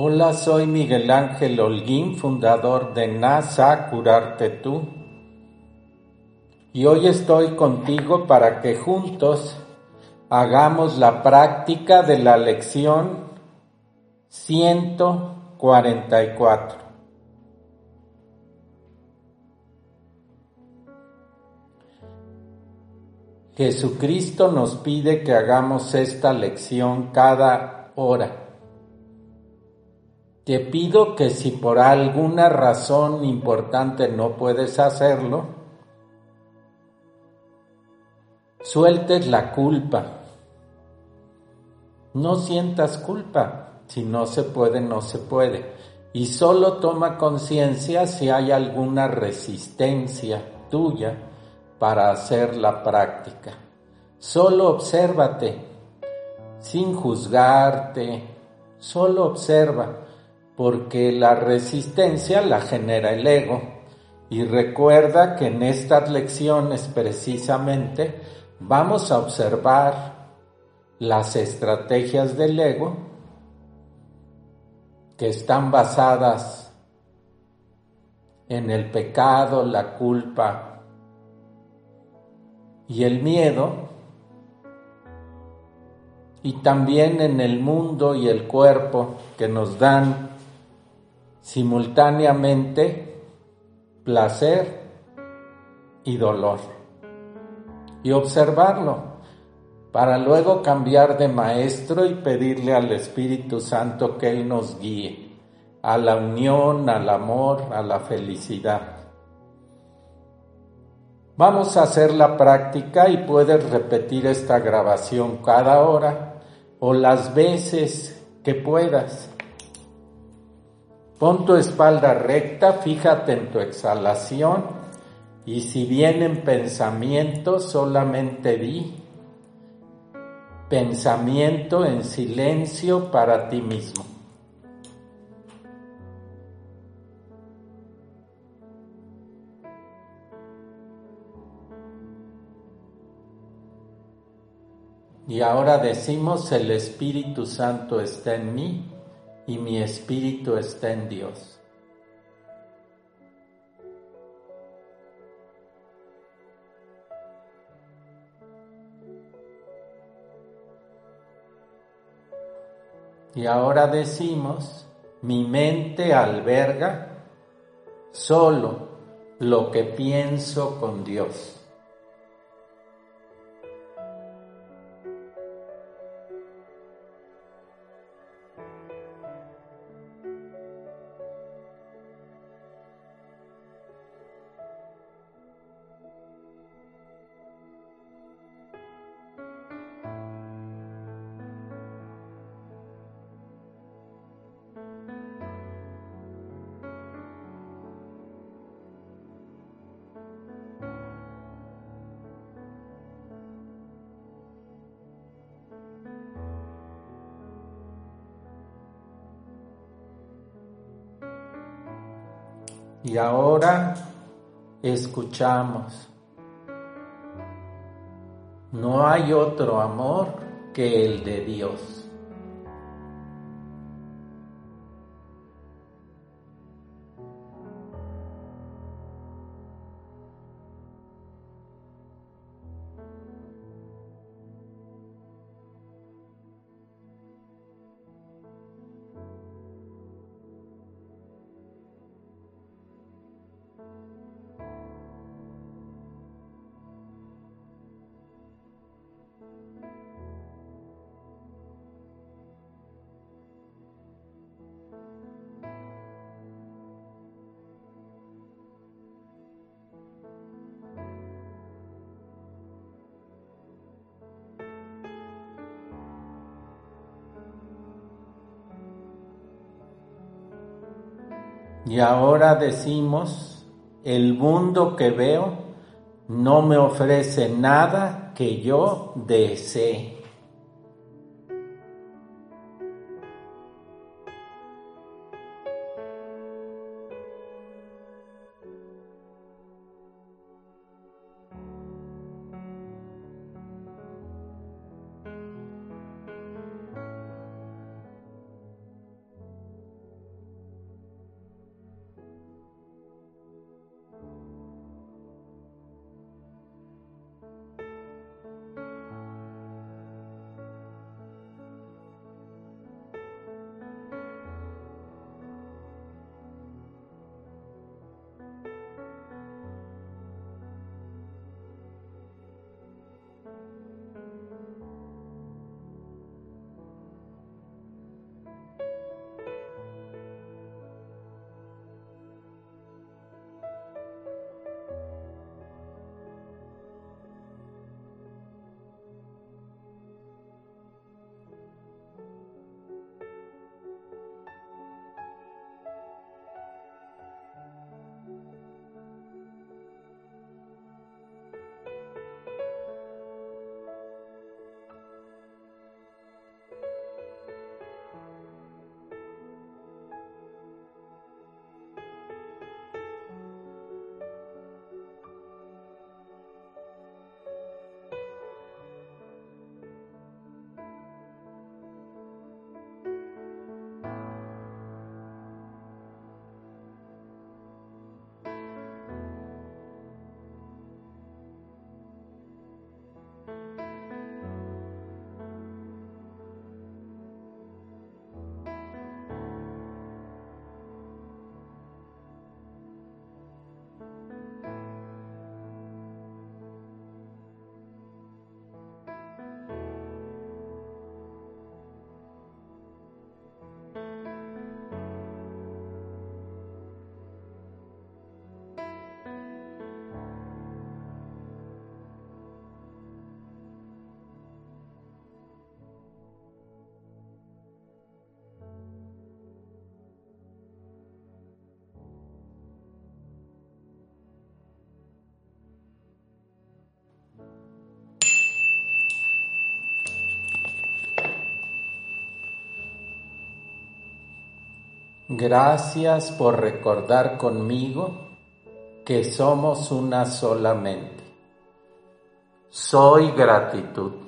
Hola, soy Miguel Ángel Holguín, fundador de NASA Curarte Tú. Y hoy estoy contigo para que juntos hagamos la práctica de la lección 144. Jesucristo nos pide que hagamos esta lección cada hora te pido que si por alguna razón importante no puedes hacerlo, sueltes la culpa. No sientas culpa. Si no se puede, no se puede. Y solo toma conciencia si hay alguna resistencia tuya para hacer la práctica. Solo obsérvate, sin juzgarte, solo observa porque la resistencia la genera el ego. Y recuerda que en estas lecciones precisamente vamos a observar las estrategias del ego que están basadas en el pecado, la culpa y el miedo, y también en el mundo y el cuerpo que nos dan simultáneamente placer y dolor. Y observarlo para luego cambiar de maestro y pedirle al Espíritu Santo que Él nos guíe a la unión, al amor, a la felicidad. Vamos a hacer la práctica y puedes repetir esta grabación cada hora o las veces que puedas. Pon tu espalda recta, fíjate en tu exhalación y si vienen pensamientos, solamente di pensamiento en silencio para ti mismo. Y ahora decimos, el Espíritu Santo está en mí y mi espíritu está en Dios. Y ahora decimos, mi mente alberga solo lo que pienso con Dios. Y ahora escuchamos. No hay otro amor que el de Dios. Y ahora decimos, el mundo que veo no me ofrece nada que yo desee. Gracias por recordar conmigo que somos una sola mente. Soy gratitud.